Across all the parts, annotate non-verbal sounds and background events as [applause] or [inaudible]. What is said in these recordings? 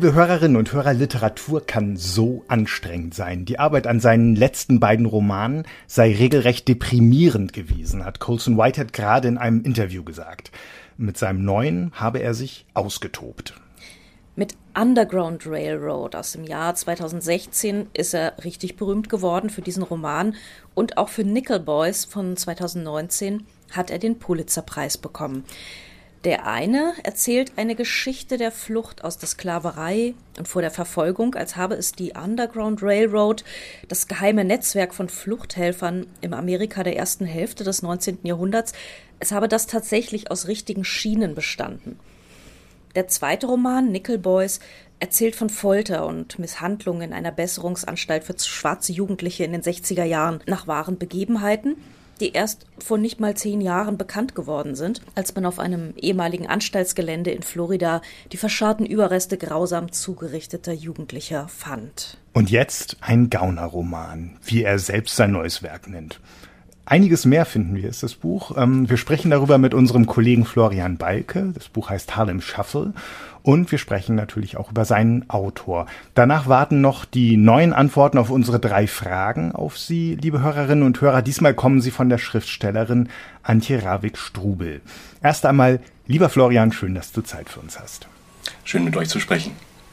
Liebe Hörerinnen und Hörer, Literatur kann so anstrengend sein. Die Arbeit an seinen letzten beiden Romanen sei regelrecht deprimierend gewesen, hat Colson Whitehead gerade in einem Interview gesagt. Mit seinem neuen habe er sich ausgetobt. Mit Underground Railroad aus dem Jahr 2016 ist er richtig berühmt geworden für diesen Roman und auch für Nickel Boys von 2019 hat er den Pulitzerpreis bekommen. Der eine erzählt eine Geschichte der Flucht aus der Sklaverei und vor der Verfolgung, als habe es die Underground Railroad, das geheime Netzwerk von Fluchthelfern im Amerika der ersten Hälfte des 19. Jahrhunderts, es habe das tatsächlich aus richtigen Schienen bestanden. Der zweite Roman, Nickel Boys, erzählt von Folter und Misshandlungen in einer Besserungsanstalt für schwarze Jugendliche in den 60er Jahren nach wahren Begebenheiten die erst vor nicht mal zehn Jahren bekannt geworden sind, als man auf einem ehemaligen Anstaltsgelände in Florida die verscharrten Überreste grausam zugerichteter Jugendlicher fand. Und jetzt ein Gaunerroman, wie er selbst sein neues Werk nennt. Einiges mehr finden wir, ist das Buch. Ähm, wir sprechen darüber mit unserem Kollegen Florian Balke. Das Buch heißt Harlem Shuffle. Und wir sprechen natürlich auch über seinen Autor. Danach warten noch die neuen Antworten auf unsere drei Fragen auf Sie, liebe Hörerinnen und Hörer. Diesmal kommen sie von der Schriftstellerin Antje Ravik-Strubel. Erst einmal, lieber Florian, schön, dass du Zeit für uns hast. Schön mit euch zu sprechen.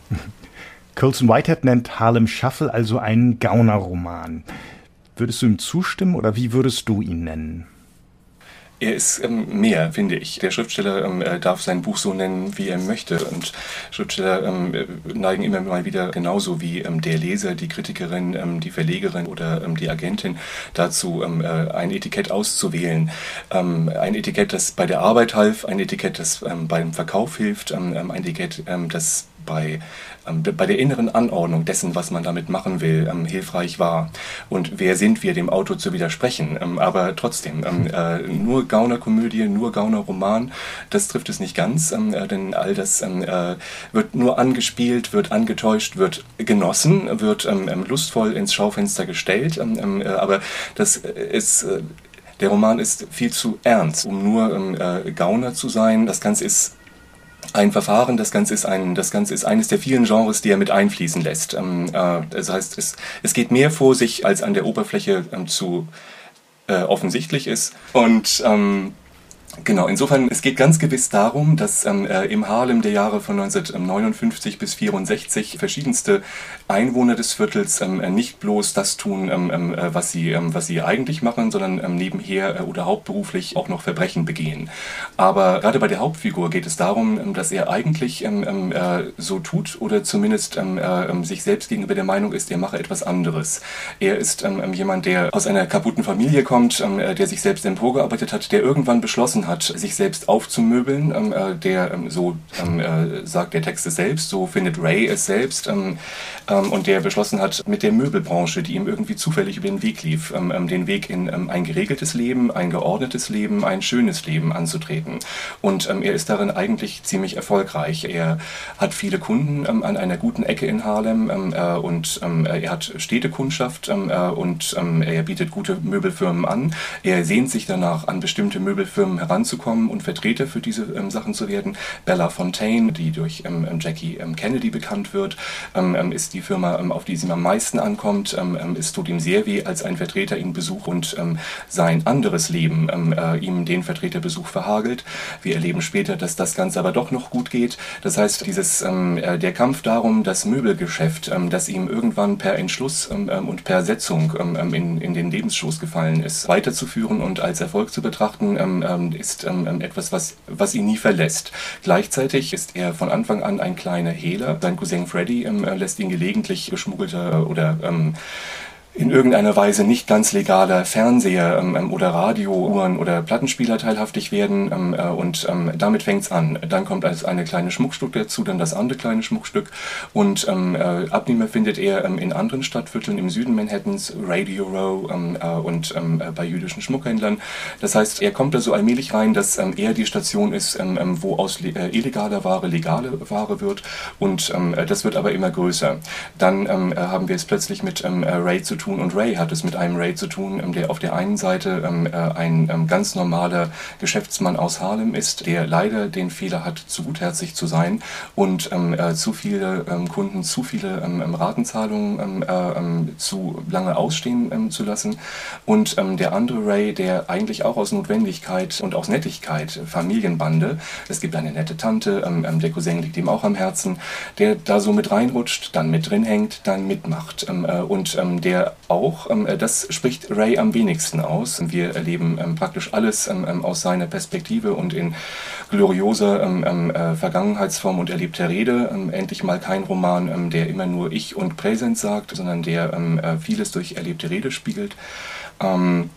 [laughs] Colson Whitehead nennt Harlem Shuffle also einen Gaunerroman. Würdest du ihm zustimmen oder wie würdest du ihn nennen? Er ist ähm, mehr, finde ich. Der Schriftsteller ähm, darf sein Buch so nennen, wie er möchte. Und Schriftsteller ähm, neigen immer mal wieder genauso wie ähm, der Leser, die Kritikerin, ähm, die Verlegerin oder ähm, die Agentin dazu, äh, ein Etikett auszuwählen. ein Etikett, das bei der Arbeit half, ein Etikett, das beim Verkauf hilft, ein Etikett, das bei, ähm, bei der inneren Anordnung dessen, was man damit machen will, ähm, hilfreich war. Und wer sind wir, dem Auto zu widersprechen? Ähm, aber trotzdem, ähm, äh, nur Gaunerkomödie, nur Gaunerroman, das trifft es nicht ganz, ähm, äh, denn all das ähm, äh, wird nur angespielt, wird angetäuscht, wird genossen, wird lustvoll ins Schaufenster gestellt. Äh, aber das ist äh, der Roman ist viel zu ernst, um nur äh, Gauner zu sein. Das Ganze ist ein Verfahren. Das Ganze ist ein, das Ganze ist eines der vielen Genres, die er mit einfließen lässt. Ähm, äh, das heißt, es, es geht mehr vor sich, als an der Oberfläche ähm, zu äh, offensichtlich ist. Und ähm, Genau, insofern, es geht ganz gewiss darum, dass ähm, äh, im Harlem der Jahre von 1959 bis 64 verschiedenste Einwohner des Viertels ähm, äh, nicht bloß das tun, ähm, ähm äh, was, sie, ähm, was sie eigentlich machen, sondern ähm, nebenher äh, oder hauptberuflich auch noch Verbrechen begehen. Aber gerade bei der Hauptfigur geht es darum, dass er eigentlich äh, so tut oder zumindest äh, sich selbst gegenüber der Meinung ist, er mache etwas anderes. Er ist jemand, der aus einer kaputten Familie kommt, der sich selbst emporgearbeitet hat, der irgendwann beschlossen hat, sich selbst aufzumöbeln. Ähm, äh, der, ähm, so ähm, äh, sagt der Text es selbst, so findet Ray es selbst. Ähm, ähm, und der beschlossen hat, mit der Möbelbranche, die ihm irgendwie zufällig über den Weg lief, den Weg in ein geregeltes Leben, ein geordnetes Leben, ein schönes Leben anzutreten. Und er ist darin eigentlich ziemlich erfolgreich. Er hat viele Kunden an einer guten Ecke in Harlem äh, und er hat Städtekundschaft und er bietet gute Möbelfirmen an. Er sehnt sich danach, an bestimmte Möbelfirmen heranzukommen und Vertreter für diese ähm, Sachen zu werden. Bella Fontaine, die durch ähm, ähm Jackie Kennedy bekannt wird, ist die Firma, auf die sie am meisten ankommt. es tut ihm sehr weh, als ein Vertreter ihn besucht und sein anderes Leben äh, ihm den Vertreterbesuch verhagelt. Wir erleben später, dass das Ganze aber doch noch gut geht. Das heißt, dieses, äh, der Kampf darum, das Möbelgeschäft, das ihm irgendwann per Entschluss und per Setzung in, in den Lebensschoß gefallen ist, weiterzuführen und als Erfolg zu betrachten, ist ist ähm, ähm, etwas, was, was ihn nie verlässt. Gleichzeitig ist er von Anfang an ein kleiner Hehler. Sein Cousin Freddy ähm, äh, lässt ihn gelegentlich geschmuggelte oder ähm, in irgendeiner Weise nicht ganz legaler Fernseher ähm, ähm, oder Radiouhren oder Plattenspieler teilhaftig werden ähm, äh, und ähm, damit fängt's an. Dann kommt als eine kleine Schmuckstück dazu, dann das andere kleine Schmuckstück und ähm, äh, Abnehmer findet er ähm, in anderen Stadtvierteln im Süden Manhattans, Radio Row äh, und äh, bei jüdischen Schmuckhändlern. Das heißt, er kommt da so allmählich rein, dass er die Station ist, wo aus äh, illegaler Ware legale Ware wird und äh, das wird aber immer größer. Dann haben wir es plötzlich mit Ray zu tun, tun und Ray hat es mit einem Ray zu tun, ähm, der auf der einen Seite ähm, äh, ein ähm, ganz normaler Geschäftsmann aus Harlem ist, der leider den Fehler hat, zu gutherzig zu sein und ähm, äh, zu viele ähm, Kunden zu viele ähm, Ratenzahlungen äh, zu lange ausstehen zu lassen. Und der andere Ray, der eigentlich auch aus Notwendigkeit und aus Nettigkeit, Familienbande, es gibt eine nette Tante, der Cousin liegt ihm auch am Herzen, der da so mit reinrutscht, dann mit drin hängt, dann mitmacht. Äh, und der auch, das spricht Ray am wenigsten aus. Wir erleben praktisch alles aus seiner Perspektive und in glorioser äh, Vergangenheitsform und erlebter Rede. endlich mal kein Roman, der immer nur Ich und Präsens sagt, sondern der äh, vieles durch erlebte Rede spiegelt. Ähm,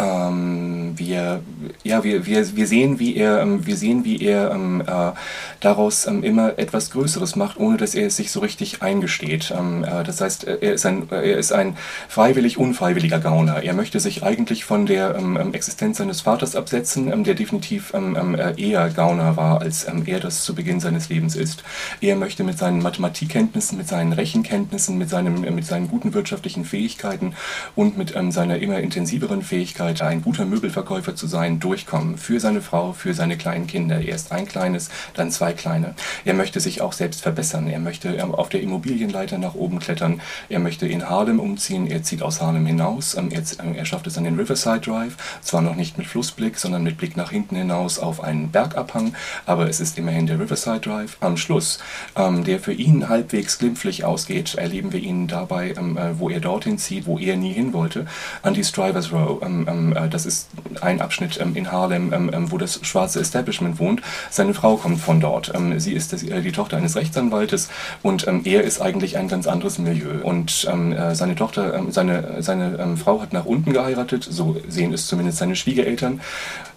ähm, wir, ja, wir, wir, wir sehen, wie er, ähm, wir sehen, wie er ähm, äh, daraus ähm, immer etwas Größeres macht, ohne dass er es sich so richtig eingesteht. Ähm, äh, das heißt, äh, er ist, ein, er ist ein freiwillig unfreiwilliger Gauner. Er möchte sich eigentlich von der ähm, Existenz seines Vaters absetzen, der definitiv äh, eher Gauner war, als er das zu Beginn seines Lebens ist. Er möchte mit seinen Mathematikkenntnissen, mit seinen Rechenkenntnissen, mit, seinem, mit seinen guten wirtschaftlichen Fähigkeiten und mit seiner immer intensiveren Fähigkeit Möglichkeit, ein guter Möbelverkäufer zu sein, durchkommen. Für seine Frau, für seine kleinen Kinder. Erst ein kleines, dann zwei kleine. Er möchte sich auch selbst verbessern. Er möchte ähm, auf der Immobilienleiter nach oben klettern. Er möchte in Harlem umziehen. Er zieht aus Harlem hinaus. Ähm, er, ähm, er schafft es an den Riverside Drive. Zwar noch nicht mit Flussblick, sondern mit Blick nach hinten hinaus auf einen Bergabhang. Aber es ist immerhin der Riverside Drive. Am Schluss, der für ihn halbwegs glimpflich ausgeht, erleben wir ihn dabei, äh, wo er dorthin zieht, wo er nie hin wollte, an die Strivers Row. Ähm, äh, das ist ein Abschnitt ähm, in Harlem, ähm, wo das schwarze Establishment wohnt. Seine Frau kommt von dort. sie ist äh, die Tochter eines Rechtsanwaltes und er ist eigentlich ein ganz anderes Milieu. Und äh, seine Tochter, seine, seine Frau hat nach unten geheiratet, so sehen es zumindest seine Schwiegereltern.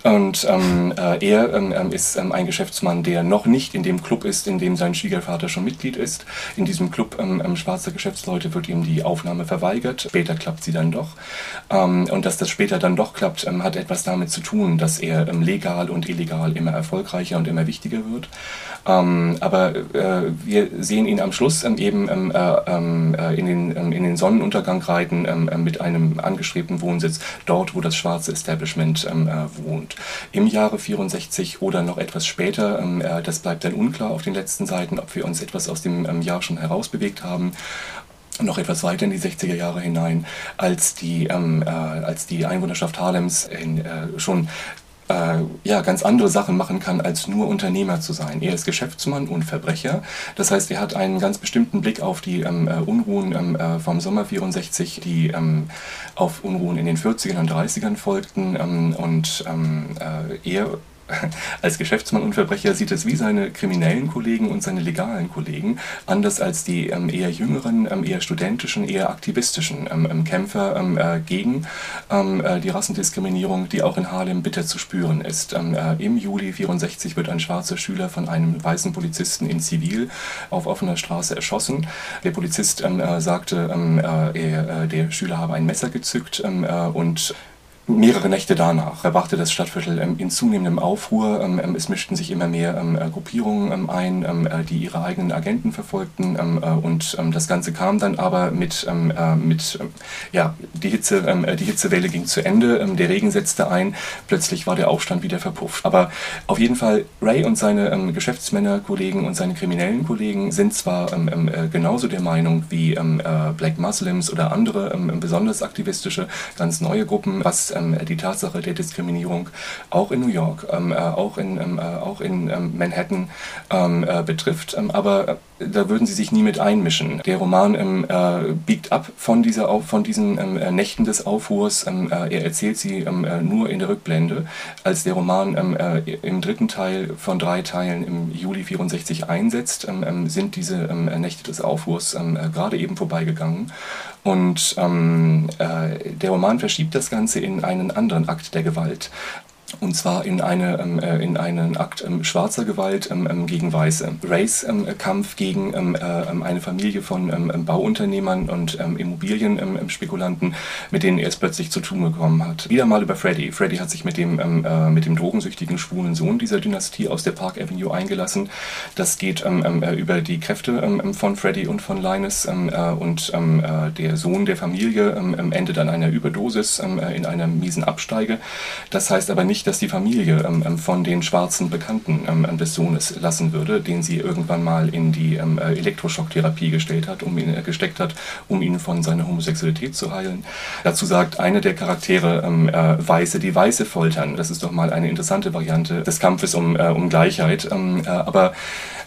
Und ähm, äh, er ähm, ist ähm, ein Geschäftsmann, der noch nicht in dem Club ist, in dem sein Schwiegervater schon Mitglied ist. In diesem Club ähm, schwarzer Geschäftsleute wird ihm die Aufnahme verweigert. Später klappt sie dann doch. Ähm, und dass das später dann doch klappt, ähm, hat etwas damit zu tun, dass er ähm, legal und illegal immer erfolgreicher und immer wichtiger wird. Ähm, aber äh, wir sehen ihn am Schluss eben äh, äh, in, den, in den Sonnenuntergang reiten mit einem angestrebten Wohnsitz dort, wo das schwarze Establishment wohnt. Im Jahre 64 oder noch etwas später, das bleibt dann unklar auf den letzten Seiten, ob wir uns etwas aus dem Jahr schon herausbewegt haben noch etwas weiter in die 60er Jahre hinein, als die, ähm, äh, als die Einwohnerschaft Harlems in, äh, schon äh, ja, ganz andere Sachen machen kann, als nur Unternehmer zu sein. Er ist Geschäftsmann und Verbrecher. Das heißt, er hat einen ganz bestimmten Blick auf die ähm, äh, Unruhen ähm, äh, vom Sommer 64, die ähm, auf Unruhen in den 40ern und 30ern folgten. Ähm, und ähm, äh, er [laughs] als Geschäftsmann und Verbrecher sieht es wie seine kriminellen Kollegen und seine legalen Kollegen, anders als die ähm, eher jüngeren, ähm, eher studentischen, eher aktivistischen ähm, ähm Kämpfer ähm, äh, gegen ähm, äh, die Rassendiskriminierung, die auch in Harlem bitter zu spüren ist. Äh, Im Juli 64 wird ein schwarzer Schüler von einem weißen Polizisten in Zivil auf offener Straße erschossen. Der Polizist äh, sagte, äh, er, äh, der Schüler habe ein Messer gezückt und mehrere Nächte danach erwachte das Stadtviertel ähm, in zunehmendem Aufruhr. Ähm, ähm, es mischten sich immer mehr äh, Gruppierungen ein, äh, die ihre eigenen Agenten verfolgten. Äh, und das Ganze kam dann aber mit, mit ja, die, Hitze, die Hitzewelle ging zu Ende, der Regen setzte ein, plötzlich war der Aufstand wieder verpufft. Aber auf jeden Fall, Ray und seine Geschäftsmännerkollegen und seine kriminellen Kollegen sind zwar genauso der Meinung wie Black Muslims oder andere besonders aktivistische, ganz neue Gruppen, was ähm, die Tatsache der Diskriminierung auch in New York, ähm, äh, auch in, ähm, äh, auch in ähm, Manhattan ähm, äh, betrifft. Ähm, aber äh, da würden sie sich nie mit einmischen. Der Roman äh, biegt ab von, dieser, von diesen äh, Nächten des Aufruhrs. er erzählt sie nur in der Rückblende. Als der Roman im dritten Teil von drei Teilen im Juli 64 einsetzt, sind diese Nächte des Aufruhrs gerade eben vorbeigegangen. Und ähm, äh, der Roman verschiebt das Ganze in einen anderen Akt der Gewalt. Und zwar in, eine, ähm, äh, in einen Akt ähm, schwarzer Gewalt ähm, ähm gegen Weiße. Race-Kampf gegen ähm, äh, eine Familie von ähm, Bauunternehmern und Immobilienspekulanten, mit denen er es plötzlich zu tun bekommen hat. Wieder mal über Freddy. Freddy hat sich mit dem, äh, mit dem drogensüchtigen schwulen Sohn dieser Dynastie aus der Park Avenue eingelassen. Das geht äh, über die Kräfte von Freddy und von Linus äh, und äh, der Sohn der Familie endet an einer Überdosis in einer miesen Absteige. Das heißt aber nicht, dass die Familie ähm, ähm, von den schwarzen Bekannten ähm, des Sohnes lassen würde, den sie irgendwann mal in die ähm, äh, Elektroschocktherapie gestellt hat, um ihn, äh, gesteckt hat, um ihn von seiner Homosexualität zu heilen. Dazu sagt eine der Charaktere ähm, äh, Weiße, die Weiße foltern. Das ist doch mal eine interessante Variante des Kampfes um, äh, um Gleichheit. Ähm, äh, aber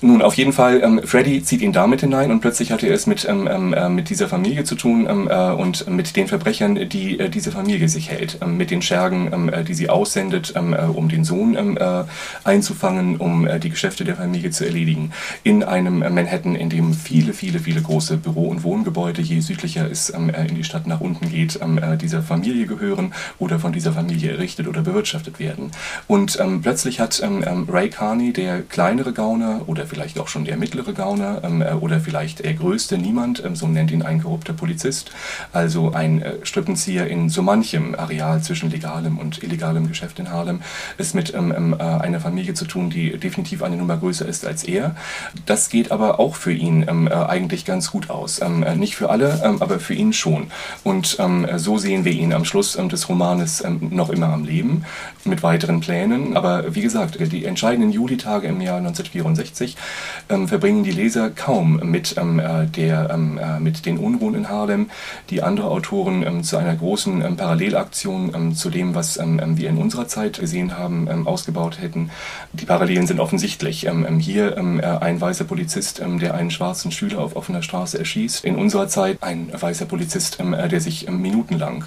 nun, auf jeden Fall, ähm, Freddy zieht ihn damit hinein und plötzlich hat er es mit, ähm, ähm, äh, mit dieser Familie zu tun ähm, und mit den Verbrechern, die diese Familie sich hält, ähm, mit den Schergen, ähm, die sie aussendet, äh, um den Sohn äh, einzufangen, um die Geschäfte der Familie zu erledigen. In einem Manhattan, in dem viele, viele, viele große Büro- und Wohngebäude, je südlicher es in die Stadt nach unten geht, dieser Familie gehören oder von dieser Familie errichtet oder bewirtschaftet werden. Und plötzlich hat Ray Carney, der kleinere Gauner oder vielleicht auch schon der mittlere Gauner ähm, äh, oder vielleicht der größte Niemand, ähm, so nennt ihn ein korrupter Polizist, also ein äh, Strippenzieher in so manchem Areal zwischen legalem und illegalem Geschäft in Harlem, ist mit ähm, ähm, äh, einer Familie zu tun, die definitiv eine Nummer größer ist als er. Das geht aber auch für ihn ähm, äh, eigentlich ganz gut aus. Ähm, äh, nicht für alle, aber für ihn schon. Und so sehen wir ihn am Schluss des Romanes noch immer am Leben mit weiteren Plänen. Aber wie gesagt, die entscheidenden Julitage im Jahr 1964 ähm, verbringen die Leser kaum mit, ähm, äh, der, ähm, äh, mit den Unruhen in Harlem, die andere Autoren ähm, zu einer großen ähm, Parallelaktion ähm, zu dem, was wir in unserer Zeit gesehen haben, ausgebaut hätten. Die Parallelen sind offensichtlich. hier äh, ein weißer Polizist, der einen schwarzen Schüler auf offener Straße erschießt. In unserer Zeit ein weißer Polizist, der sich minutenlang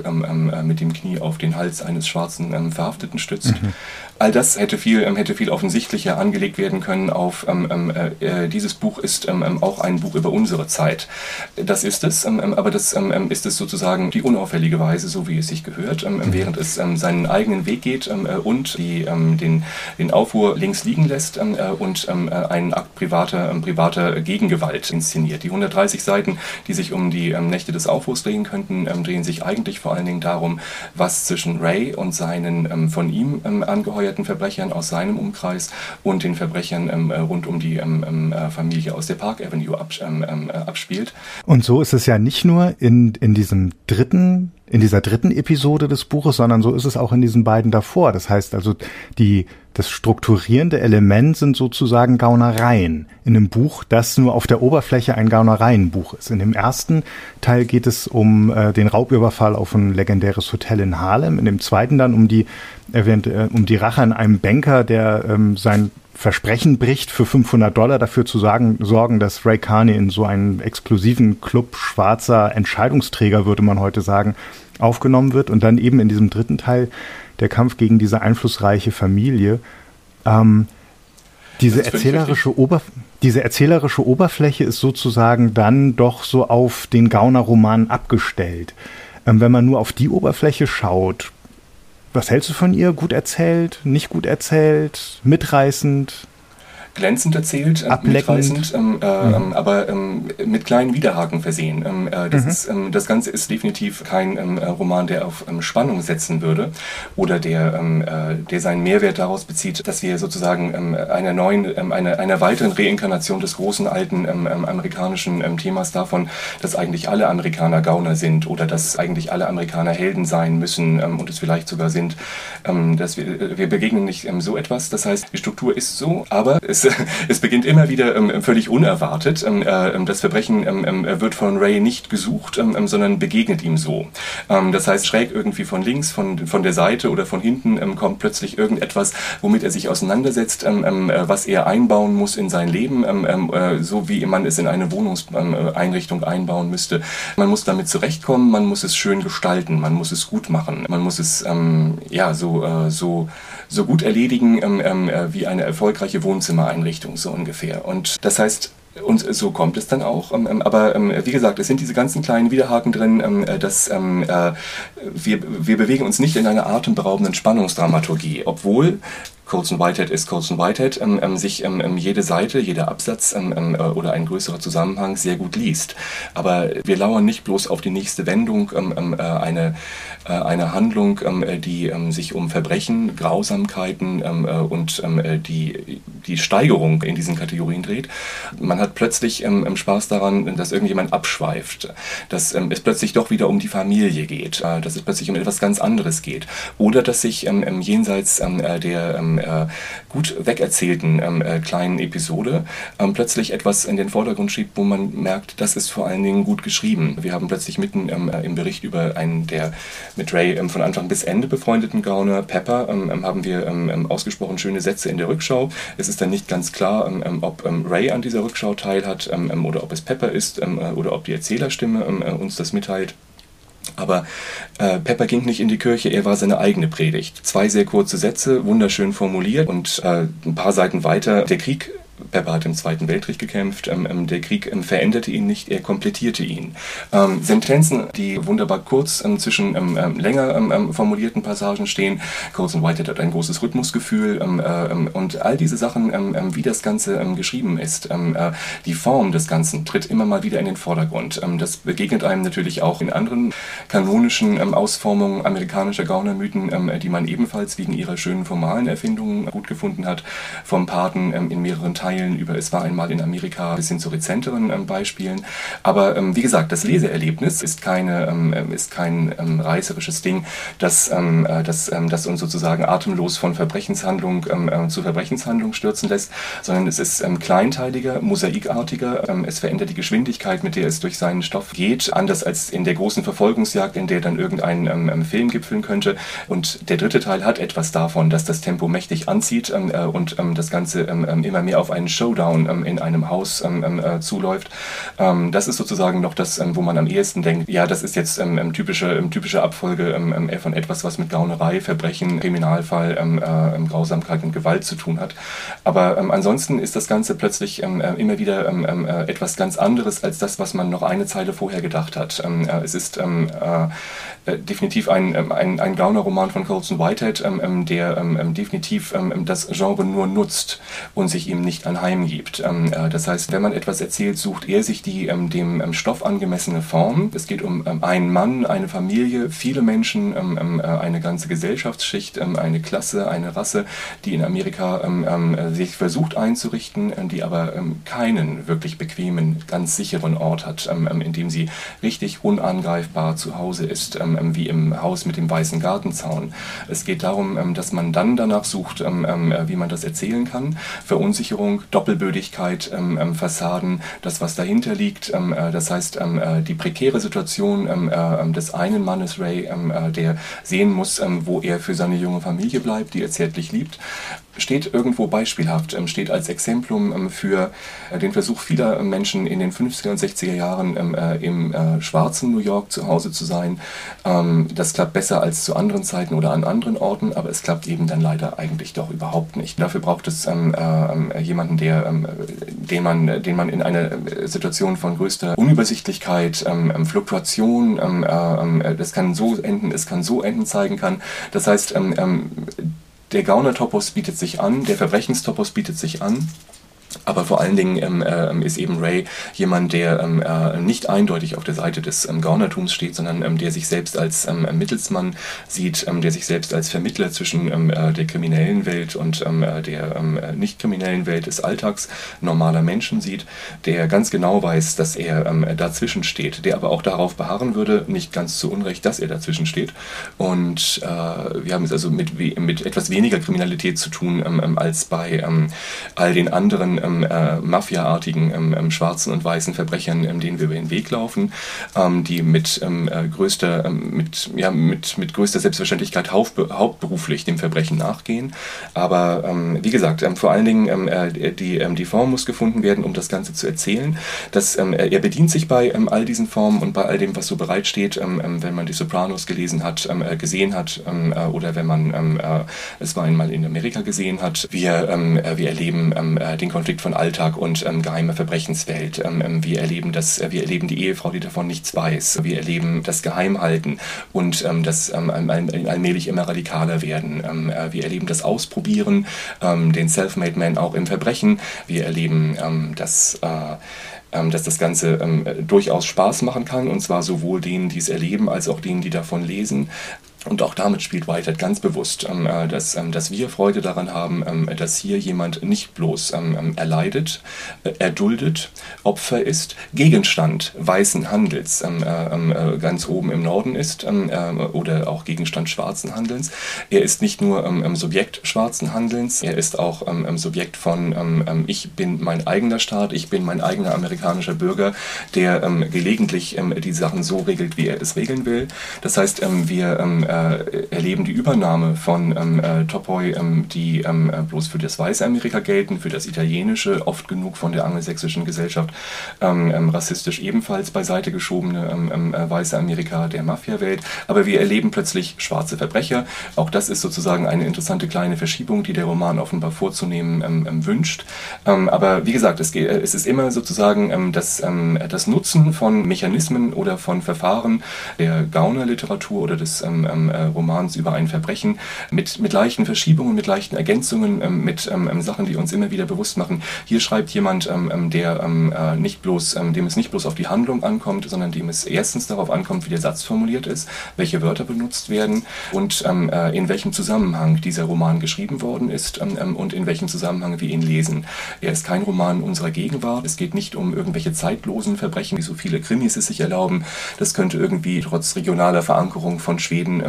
mit dem Knie auf den Hals eines schwarzen Verhafteten stützt. Mhm. All das hätte viel, ähm, hätte viel offensichtlicher angelegt werden können auf, ähm, ähm äh, äh, dieses Buch ist ähm, ähm, auch ein Buch über unsere Zeit. Das ist es, ähm, aber das ist es sozusagen die unauffällige Weise, so wie es sich gehört, mhm. während es seinen eigenen Weg geht äh, und die, den, den Aufruhr links liegen lässt äh, und äh, einen Akt privater, privater Gegengewalt inszeniert. Die 130 Seiten, die sich um die Nächte des Aufruhrs drehen könnten, drehen sich eigentlich vor allen Dingen darum, was zwischen Ray und seinen von ihm angeheuerten verurteilten Verbrechern aus seinem Umkreis und den Verbrechern ähm, äh, rund um die ähm, ähm, äh, Familie aus der Park Avenue ab, ähm, ähm, äh, abspielt. Und so ist es ja nicht nur in, in diesem dritten in dieser dritten Episode des Buches, sondern so ist es auch in diesen beiden davor. Das heißt also, die, das strukturierende Element sind sozusagen Gaunereien. In einem Buch, das nur auf der Oberfläche ein Gaunereienbuch ist. In dem ersten Teil geht es um äh, den Raubüberfall auf ein legendäres Hotel in Harlem. In dem zweiten dann um die, erwähnt, äh, um die Rache an einem Banker, der ähm, sein Versprechen bricht, für 500 Dollar dafür zu sagen, sorgen, dass Ray Carney in so einen exklusiven Club schwarzer Entscheidungsträger, würde man heute sagen, aufgenommen wird. Und dann eben in diesem dritten Teil der Kampf gegen diese einflussreiche Familie. Ähm, diese erzählerische, Oberf diese erzählerische Oberfläche ist sozusagen dann doch so auf den Gauner-Roman abgestellt. Ähm, wenn man nur auf die Oberfläche schaut, was hältst du von ihr? Gut erzählt, nicht gut erzählt, mitreißend? Glänzend erzählt, äh, mitreißend, ähm, äh, mhm. Ähm, aber ähm, mit kleinen Widerhaken versehen. Ähm, äh, das, mhm. ist, ähm, das Ganze ist definitiv kein ähm, äh, Roman, der auf Spannung setzen würde oder der, äh, der seinen Mehrwert daraus bezieht, dass wir sozusagen einer neuen, einer, einer weiteren Reinkarnation des großen alten amerikanischen Themas davon, dass eigentlich alle Amerikaner Gauner sind oder dass eigentlich alle Amerikaner Helden sein müssen und es vielleicht sogar sind, dass wir, wir begegnen nicht so etwas. Das heißt, die Struktur ist so, aber es [laughs] es beginnt immer wieder ähm, völlig unerwartet. Ähm, äh, ähm, das Verbrechen ähm, wird von Ray nicht gesucht, sondern begegnet ihm so. das heißt, schräg irgendwie von links, von, von der Seite oder von hinten kommt plötzlich irgendetwas, womit er sich auseinandersetzt, äh, was er einbauen muss in sein Leben, äh, so wie man es in eine Wohnungseinrichtung einbauen müsste. Man muss damit zurechtkommen, man muss es schön gestalten, man muss es gut machen, man muss es ja so, äh, so, so gut erledigen wie eine erfolgreiche Wohnzimmer Einrichtung so ungefähr. Und das heißt, Und so kommt es dann auch. Ähm, ähm, aber ähm, wie gesagt, es sind diese ganzen kleinen Widerhaken drin, äh, dass äh, wir, wir bewegen uns nicht in einer atemberaubenden Spannungsdramaturgie, obwohl Colson Whitehead ist Colson Whitehead, ähm, ähm, sich ähm, ähm jede Seite, jeder Absatz ähm, ähm, äh, oder ein größerer Zusammenhang sehr gut liest. Aber wir lauern nicht bloß auf die nächste Wendung, äh, eine, äh, eine Handlung, die sich um Verbrechen, Grausamkeiten äh, und äh, die, die Steigerung in diesen Kategorien dreht. Man hat plötzlich Spaß daran, dass irgendjemand abschweift, dass es plötzlich doch wieder um die Familie geht, äh, dass es plötzlich um etwas ganz anderes geht oder dass sich jenseits der äh, gut wegerzählten ähm, äh, kleinen Episode ähm, plötzlich etwas in den Vordergrund schiebt, wo man merkt, das ist vor allen Dingen gut geschrieben. Wir haben plötzlich mitten ähm, äh, im Bericht über einen der mit Ray ähm, von Anfang bis Ende befreundeten Gauner, Pepper, ähm, ähm, haben wir ausgesprochen schöne Sätze in der Rückschau. Es ist dann nicht ganz klar, ob Ray an dieser Rückschau teilhat oder ob es Pepper ist oder ob die Erzählerstimme uns das mitteilt. Aber äh, Pepper ging nicht in die Kirche, er war seine eigene Predigt. Zwei sehr kurze Sätze, wunderschön formuliert und äh, ein paar Seiten weiter. Der Krieg Pepper hat im Zweiten Weltkrieg gekämpft. Ähm, ähm, der Krieg ähm, veränderte ihn nicht, er komplettierte ihn. Ähm, Sentenzen, die wunderbar kurz ähm, zwischen ähm, länger formulierten Passagen stehen. Colson Whitehead hat ein großes Rhythmusgefühl äh, und all diese Sachen, wie das Ganze geschrieben ist. Äh, die Form des Ganzen tritt immer mal wieder in den Vordergrund. das begegnet einem natürlich auch in anderen kanonischen Ausformungen amerikanischer Gaunermythen, die man ebenfalls wegen ihrer schönen formalen Erfindungen gut gefunden hat. Vom Paten in mehreren Teilen Teilen über Es war einmal in Amerika bis hin zu rezenteren ähm, Beispielen. Aber ähm, wie gesagt, das Leseerlebnis ist, keine, ähm, ähm ist kein ähm, reißerisches Ding, das, ähm, äh, das, das uns sozusagen atemlos von Verbrechenshandlung äh, zu Verbrechenshandlung stürzen lässt, sondern es ist kleinteiliger, mosaikartiger. es verändert die Geschwindigkeit, mit der es durch seinen Stoff geht, anders als in der großen Verfolgungsjagd, in der dann irgendein Film gipfeln könnte. Und der dritte Teil hat etwas davon, dass das Tempo mächtig anzieht äh, und das Ganze immer mehr auf ein einen Showdown ähm, in einem Haus ähm, ähm, äh, zuläuft. Das ist sozusagen noch das, wo man am ehesten denkt, ja, das ist jetzt typische, typische Abfolge äh, von etwas, was mit Gaunerei, Verbrechen, Kriminalfall, äh, Grausamkeit und Gewalt zu tun hat. Aber ansonsten ist das Ganze plötzlich immer wieder etwas ganz anderes als das, was man noch eine Zeile vorher gedacht hat. Es ist definitiv ein, ein, ein Gauner-Roman von Colson Whitehead, der definitiv das Genre nur nutzt und sich ihm nicht anheimgibt. Ähm, äh, das heißt, wenn man etwas erzählt, sucht er sich die ähm, dem ähm, Stoff angemessene Form. Es geht um einen Mann, eine Familie, viele Menschen, äh, eine ganze Gesellschaftsschicht, eine Klasse, eine Rasse, die in Amerika sich versucht einzurichten, äh, die aber keinen wirklich bequemen, ganz sicheren Ort hat, in dem sie richtig unangreifbar zu Hause ist, wie im Haus mit dem weißen Gartenzaun. Es geht darum, dass man dann danach sucht, wie man das erzählen kann. Verunsicherung Doppelbödigkeit, ähm, ähm, Fassaden, das, was dahinter liegt. Ähm, äh, das heißt, ähm, äh, die prekäre Situation ähm, äh, ähm, des einen Mannes, Ray, äh, der sehen muss, wo er für seine junge Familie bleibt, die er zärtlich liebt, steht irgendwo beispielhaft, ähm, steht als Exemplum ähm, für äh, den Versuch vieler Menschen in den 50er und 60er Jahren ähm, äh, im äh, schwarzen New York zu Hause zu sein. Das klappt besser als zu anderen Zeiten oder an anderen Orten, aber es klappt eben dann leider eigentlich doch überhaupt nicht. Dafür braucht es jemanden, der, den, man, den man in einer Situation von größter Unübersichtlichkeit, Fluktuation, das kann so enden, es kann so enden zeigen kann. Das heißt, der Gauner-Topos bietet sich an, der Verbrechenstopos bietet sich an. Aber vor allen Dingen ähm, äh, ist eben Ray jemand, der ähm, äh, nicht eindeutig auf der Seite des ähm, Gaunertums steht, sondern ähm, der sich selbst als ähm, Mittelsmann sieht, ähm, der sich selbst als Vermittler zwischen äh, der kriminellen Welt und äh, der äh, nicht kriminellen Welt des Alltags normaler Menschen sieht, der ganz genau weiß, dass er dazwischen steht, der aber auch darauf beharren würde, nicht ganz zu Unrecht, dass er dazwischen steht. Und äh, wir haben es also mit, mit etwas weniger Kriminalität zu tun als bei all den anderen ähm, äh, mafiaartigen ähm, ähm, schwarzen und weißen Verbrechern, ähm, denen wir über den Weg laufen, ähm, die mit äh, größter, mit, ja, mit, mit größter Selbstverständlichkeit hauptberuflich dem Verbrechen nachgehen. Aber wie gesagt, vor allen Dingen äh, die, die Form muss gefunden werden, um das Ganze zu erzählen. Das, er bedient sich bei all diesen Formen und bei all dem, was so bereitsteht, wenn man die Sopranos gelesen hat, äh, gesehen hat äh, oder wenn man es war einmal in Amerika gesehen hat. Wir, wir erleben den Konflikt Konflikt von Alltag und ähm, geheimer Verbrechenswelt. Ähm, ähm wir erleben das, äh, wir erleben die Ehefrau, die davon nichts weiß. Wir erleben das Geheimhalten und ähm, das ähm, allmählich immer radikaler werden. Ähm, äh, wir erleben das Ausprobieren, den Self-Made Man auch im Verbrechen. Wir erleben das äh, dass das Ganze ähm, durchaus Spaß machen kann, und zwar sowohl denen, die es erleben, als auch denen, die davon lesen. Und auch damit spielt Whitehead ganz bewusst, ähm, äh, dass, ähm, dass wir Freude daran haben, ähm, dass hier jemand nicht bloß erleidet, äh, erduldet, Opfer ist, Gegenstand weißen Handels äh, ganz oben im Norden ist oder auch Gegenstand schwarzen Handelns. Er ist nicht nur Subjekt schwarzen Handelns, er ist auch Subjekt von ich bin mein eigener Staat, ich bin mein eigener amerikanischer Bürger, der gelegentlich die Sachen so regelt, wie er es regeln will. Das heißt, wir äh, erleben die Übernahme von ähm, äh, Topoi, ähm, die ähm, äh, bloß für das weiße Amerika gelten, für das italienische, oft genug von der angelsächsischen Gesellschaft ähm, ähm, rassistisch ebenfalls beiseite geschobene ähm, äh, weiße Amerika der Mafia-Welt. Aber wir erleben plötzlich schwarze Verbrecher. Auch das ist sozusagen eine interessante kleine Verschiebung, die der Roman offenbar vorzunehmen wünscht. aber wie gesagt, es, geht, äh, es ist immer sozusagen das, das Nutzen von Mechanismen oder von Verfahren der Gaunerliteratur oder des ähm, ähm, äh, Romans über ein Verbrechen mit, mit leichten Verschiebungen, mit leichten Ergänzungen, ähm, mit ähm, ähm, Sachen, die uns immer wieder bewusst machen. Hier schreibt jemand, ähm, der äh, nicht bloß, dem es nicht bloß auf die Handlung ankommt, sondern dem es erstens darauf ankommt, wie der Satz formuliert ist, welche Wörter benutzt werden und äh, in welchem Zusammenhang dieser Roman geschrieben worden ist und in welchem Zusammenhang wir ihn lesen. Er ist kein Roman unserer Gegenwart. Es geht nicht um irgendwelche zeitlosen Verbrechen, wie so viele Krimis es sich erlauben. Das könnte irgendwie trotz regionaler Verankerung von Schweden ähm, ähm,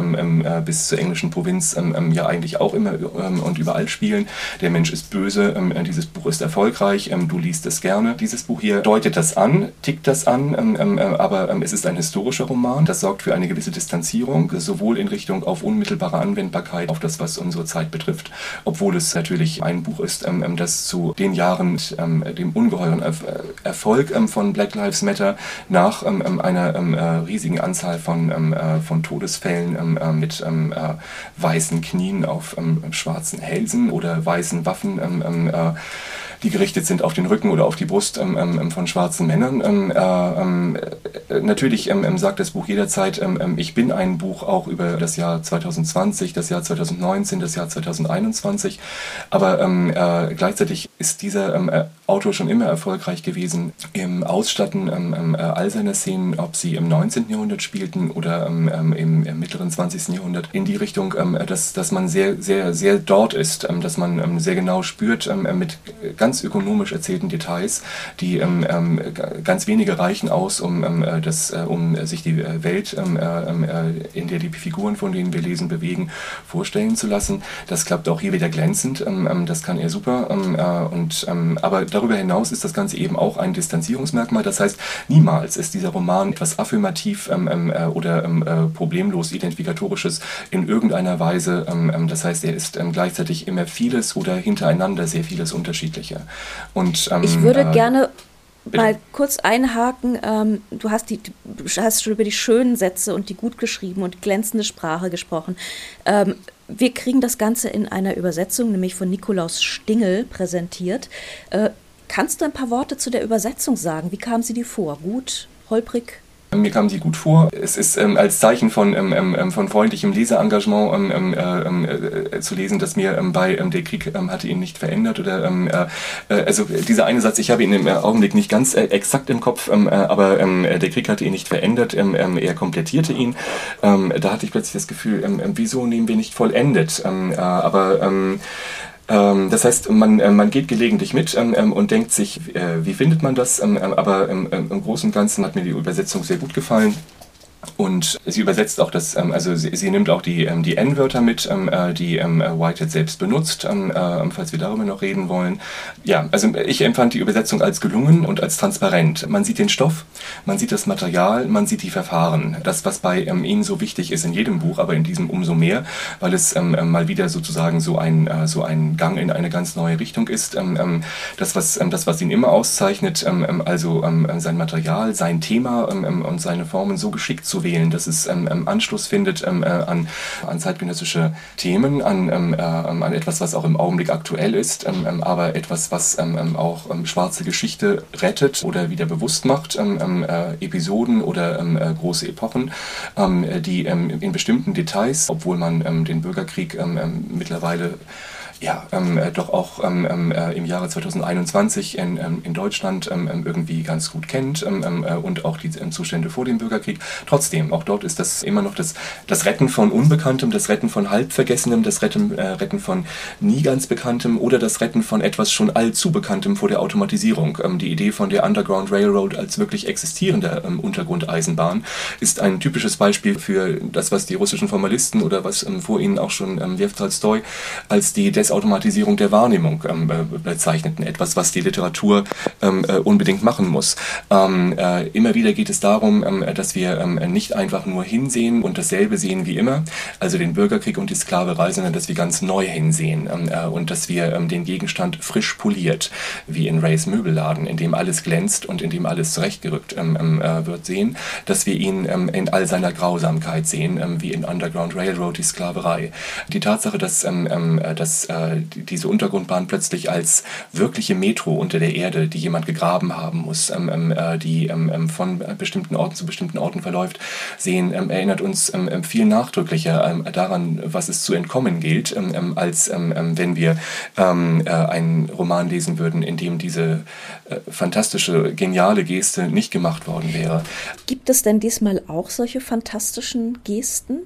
bis zur englischen Provinz ähm, ähm, ja eigentlich auch immer ähm, und überall spielen. Der Mensch ist böse, ähm, äh, dieses Buch ist erfolgreich, du liest es gerne. Dieses Buch hier deutet das an, tickt das an, äh, aber es ist ein historischer Roman. Das sorgt für eine gewisse Distanzierung, sowohl in Richtung auf unmittelbare Anwendbarkeit auf das, was unsere Zeit betrifft, obwohl es natürlich ein Buch ist, das zu den Jahren, dem ungeheuren Erfolg von Black Lives Matter nach einer riesigen Anzahl von, von Todesfällen ähm, äh, mit ähm, äh, weißen Knien auf ähm, schwarzen Hälsen oder weißen Waffen ähm, äh, die gerichtet sind auf den Rücken oder auf die Brust ähm, ähm, von schwarzen Männern. Ähm, äh, äh, natürlich sagt das Buch jederzeit, ich bin ein Buch auch über das Jahr 2020, das Jahr 2019, das Jahr 2021, aber äh, gleichzeitig ist dieser Autor schon immer erfolgreich gewesen im Ausstatten all seiner Szenen, ob sie im 19. Jahrhundert spielten oder im, im, mittleren 20. Jahrhundert, in die Richtung, dass, dass man sehr, sehr, sehr dort ist, dass man sehr genau spürt, mit ganz ganz ökonomisch erzählten Details, die ähm, ähm, ganz wenige reichen aus, um, ähm, äh, das, äh, um sich die äh, Welt, ähm, äh, ähm, äh, in der die Figuren, von denen wir lesen, bewegen, vorstellen zu lassen. Das klappt auch hier wieder glänzend, das kann er super. Äh, und, aber darüber hinaus ist das Ganze eben auch ein Distanzierungsmerkmal. Das heißt, niemals ist dieser Roman etwas affirmativ oder problemlos identifikatorisches in irgendeiner Weise. das heißt, er ist gleichzeitig immer vieles oder hintereinander sehr vieles Unterschiedlicher. Und, ähm, ich würde äh, gerne bitte? mal kurz einhaken. Ähm, du hast, die, du hast schon über die schönen Sätze und die gut geschrieben und glänzende Sprache gesprochen. Ähm, wir kriegen das Ganze in einer Übersetzung, nämlich von Nikolaus Stingel präsentiert. Äh, kannst du ein paar Worte zu der Übersetzung sagen? Wie kam sie dir vor? Gut, holprig? Mir kam sie gut vor. Es ist ähm, als Zeichen von, ähm, ähm, ähm von freundlichem Leseengagement ähm, ähm, äh, äh, zu lesen, dass mir bei Der Krieg hatte ihn nicht verändert. Oder äh, äh, also dieser eine Satz, ich habe ihn im Augenblick nicht ganz äh, exakt im Kopf, äh, aber Der Krieg hatte ihn nicht verändert, er komplettierte ihn. da hatte ich plötzlich das Gefühl, wieso nehmen wir nicht vollendet? aber das heißt, man, äh, man geht gelegentlich mit ähm, ähm, und denkt sich, äh, wie findet man das? aber im, im Großen und Ganzen hat mir die Übersetzung sehr gut gefallen. Und sie übersetzt auch das, ähm, also sie, sie, nimmt auch die, ähm, die N-Wörter mit, ähm, äh, die Whitehead selbst benutzt, äh, falls wir darüber noch reden wollen. Ja, also ich empfand die Übersetzung als gelungen und als transparent. Man sieht den Stoff, man sieht das Material, man sieht die Verfahren. Das, was bei ihm so wichtig ist in jedem Buch, aber in diesem umso mehr, weil es mal wieder sozusagen so ein, äh, so ein Gang in eine ganz neue Richtung ist. Das, was, das, was ihn immer auszeichnet, also sein Material, sein Thema und seine Formen so geschickt auszuwählen, dass es ähm, ähm Anschluss findet ähm, äh, an, an zeitgenössische Themen, an, ähm, äh, an etwas, was auch im Augenblick aktuell ist, ähm, aber etwas, was auch schwarze Geschichte rettet oder wieder bewusst macht, äh, Episoden oder äh, große Epochen, die in bestimmten Details, obwohl man den Bürgerkrieg mittlerweile ja, ähm, äh, doch auch ähm, ähm, äh, im Jahre 2021 in, ähm, in Deutschland ähm, ähm, irgendwie ganz gut kennt ähm, äh, und auch die Zustände vor dem Bürgerkrieg. Trotzdem, auch dort ist das immer noch das, das Retten von Unbekanntem, das Retten von Halbvergessenem, das Retten, äh, Retten von nie ganz Bekanntem oder das Retten von etwas schon allzu Bekanntem vor der Automatisierung. die Idee von der Underground Railroad als wirklich existierender Untergrundeisenbahn ist ein typisches Beispiel für das, was die russischen Formalisten oder was vor ihnen auch schon ähm, Lev Tolstoi als die Des Automatisierung der Wahrnehmung ähm, äh, bezeichneten. Etwas, was die Literatur ähm, äh, unbedingt machen muss. Ähm, äh, immer wieder geht es darum, ähm, dass wir ähm, nicht einfach nur hinsehen und dasselbe sehen wie immer, also den Bürgerkrieg und die Sklaverei, sondern dass wir ganz neu hinsehen ähm, äh, und dass wir den Gegenstand frisch poliert, wie in Rays Möbelladen, in dem alles glänzt und in dem alles zurechtgerückt äh, wird, sehen, dass wir ihn in all seiner Grausamkeit sehen, wie in Underground Railroad die Sklaverei. Die Tatsache, dass, dass äh, äh, diese Untergrundbahn plötzlich als wirkliche Metro unter der Erde, die jemand gegraben haben muss, ähm, ähm, äh, die ähm, ähm von bestimmten Orten zu bestimmten Orten verläuft, sehen, ähm, erinnert uns ähm, viel nachdrücklicher daran, was es zu entkommen gilt, als wenn wir äh, einen Roman lesen würden, in dem diese äh, fantastische, geniale Geste nicht gemacht worden wäre. Gibt es denn diesmal auch solche fantastischen Gesten?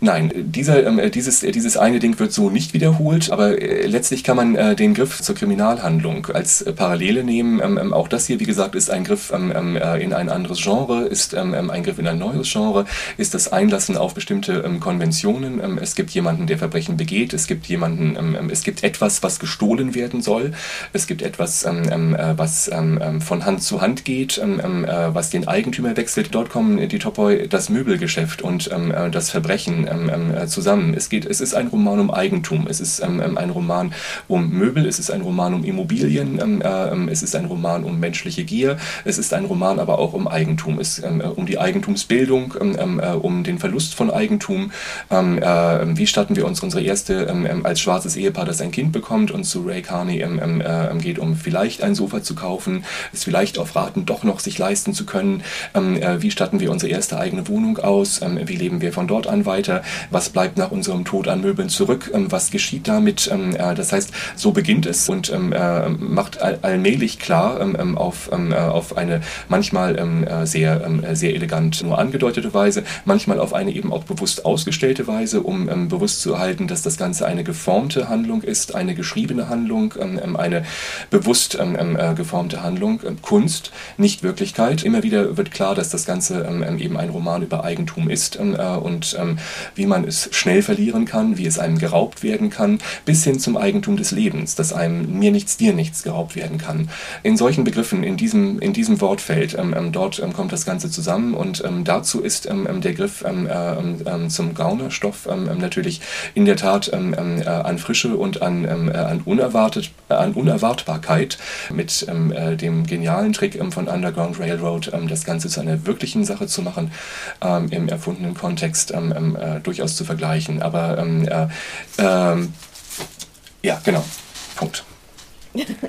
Nein, dieser, ähm, äh, dieses, äh, dieses eine Ding wird so nicht wiederholt, aber äh, letztlich kann man äh, den Griff zur Kriminalhandlung als äh, Parallele nehmen. Ähm, ähm auch das hier, wie gesagt, ist ein Griff ähm, ähm äh, in ein anderes Genre, ist ähm, ein Griff in ein neues Genre, ist das Einlassen auf bestimmte Konventionen. es gibt jemanden, der Verbrechen begeht, es gibt jemanden, es gibt etwas, was gestohlen werden soll, es gibt etwas, was von Hand zu Hand geht, was den Eigentümer wechselt. Dort kommen die Topoi das Möbelgeschäft und das Verbrechen ähm, ähm, äh, zusammen. Es, geht, es ist ein Roman um Eigentum, es ist ähm, ein Roman um Möbel, es ist ein Roman um Immobilien, äh, es ist ein Roman um menschliche Gier, es ist ein Roman aber auch um Eigentum, es, äh, um die Eigentumsbildung, um den Verlust von Eigentum. Wie statten wir uns unsere erste als schwarzes Ehepaar, das ein Kind bekommt und zu Ray Carney geht, um vielleicht ein Sofa zu kaufen, es vielleicht auf Raten doch noch sich leisten zu können. wie statten wir unsere erste eigene Wohnung aus? wie leben wir von dort an weiter? Was bleibt nach unserem Tod an Möbeln zurück, ähm, was geschieht damit. Ähm, das heißt, so beginnt es und ähm, äh, macht allmählich klar auf, auf eine manchmal äh, sehr, sehr elegant nur angedeutete Weise, manchmal auf eine eben auch bewusst ausgestellte Weise, um bewusst zu erhalten, dass das Ganze eine geformte Handlung ist, eine geschriebene Handlung, eine bewusst äh, geformte Handlung, Kunst, nicht Wirklichkeit. Immer wieder wird klar, dass das Ganze eben ein Roman über Eigentum ist und wie man es schnell verlieren kann, wie es einem geraubt werden kann, bis hin zum Eigentum des Lebens, dass einem mir nichts, dir nichts geraubt werden kann. In solchen Begriffen, in diesem, in diesem Wortfeld, ähm, ähm, dort ähm, kommt das Ganze zusammen und ähm, dazu ist ähm, ähm der Griff äh, zum Gaunerstoff natürlich in der Tat äh, an Frische und an, äh, an, Unerwartet, an Unerwartbarkeit mit äh, dem genialen Trick von Underground Railroad, das Ganze zu einer wirklichen Sache zu machen, im erfundenen Kontext äh, durchaus zu vergleichen. Aber ähm, äh, ähm, ja, genau. Punkt.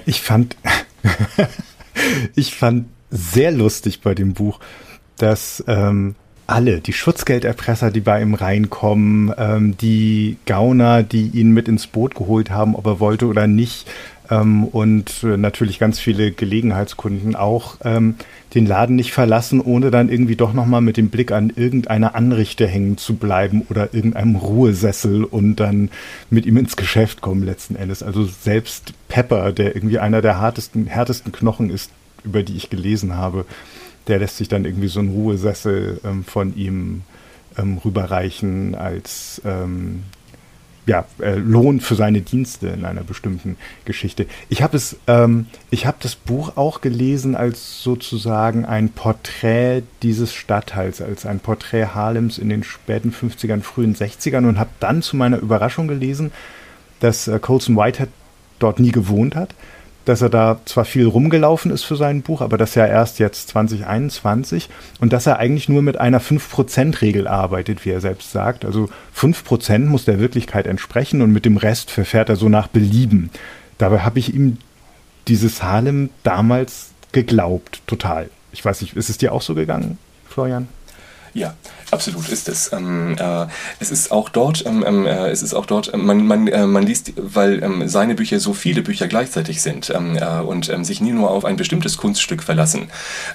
Ich fand, [laughs] ich fand sehr lustig bei dem Buch, dass ähm, alle, die Schutzgelderpresser, die bei ihm reinkommen, ähm, die Gauner, die ihn mit ins Boot geholt haben, ob er wollte oder nicht, ähm, und äh, natürlich ganz viele Gelegenheitskunden auch ähm, den Laden nicht verlassen, ohne dann irgendwie doch nochmal mit dem Blick an irgendeiner Anrichte hängen zu bleiben oder irgendeinem Ruhesessel und dann mit ihm ins Geschäft kommen letzten Endes. Also selbst Pepper, der irgendwie einer der hartesten, härtesten Knochen ist, über die ich gelesen habe, der lässt sich dann irgendwie so einen Ruhesessel ähm, von ihm ähm, rüberreichen als ähm, ja, äh, Lohn für seine Dienste in einer bestimmten Geschichte. Ich habe es, ähm, ich habe das Buch auch gelesen als sozusagen ein Porträt dieses Stadtteils, als ein Porträt Harlems in den späten 50ern, frühen 60ern und habe dann zu meiner Überraschung gelesen, dass äh, Colson Whitehead dort nie gewohnt hat, dass er da zwar viel rumgelaufen ist für sein Buch, aber das ja erst jetzt 2021 und dass er eigentlich nur mit einer 5%-Regel arbeitet, wie er selbst sagt. Also 5% muss der Wirklichkeit entsprechen und mit dem Rest verfährt er so nach Belieben. Dabei habe ich ihm dieses Harlem damals geglaubt, total. Ich weiß nicht, ist es dir auch so gegangen, Florian? Ja, absolut ist es. Ähm, äh, es ist auch dort, ähm, ähm äh, es ist auch dort, ähm, man, man, äh, man liest, weil ähm, seine Bücher so viele Bücher gleichzeitig sind ähm, äh, und sich nie nur auf ein bestimmtes Kunststück verlassen,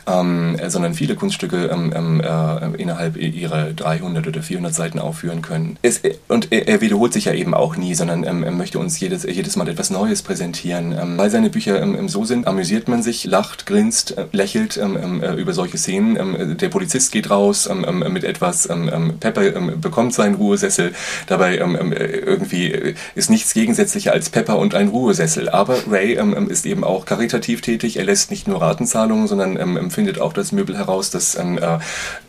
äh, sondern viele Kunststücke äh, innerhalb ihrer 300 oder 400 Seiten aufführen können. Es, und er, er, wiederholt sich ja eben auch nie, sondern er möchte uns jedes, jedes Mal etwas Neues präsentieren. weil seine Bücher so sind, amüsiert man sich, lacht, grinst, lächelt über solche Szenen. der Polizist geht raus, mit etwas. Ähm, ähm, Pepper ähm, bekommt seinen Ruhesessel. Dabei ähm, irgendwie ist nichts gegensätzlicher als Pepper und ein Ruhesessel. Aber Ray ist eben auch karitativ tätig. Er lässt nicht nur Ratenzahlungen, sondern findet auch das Möbel heraus, das äh,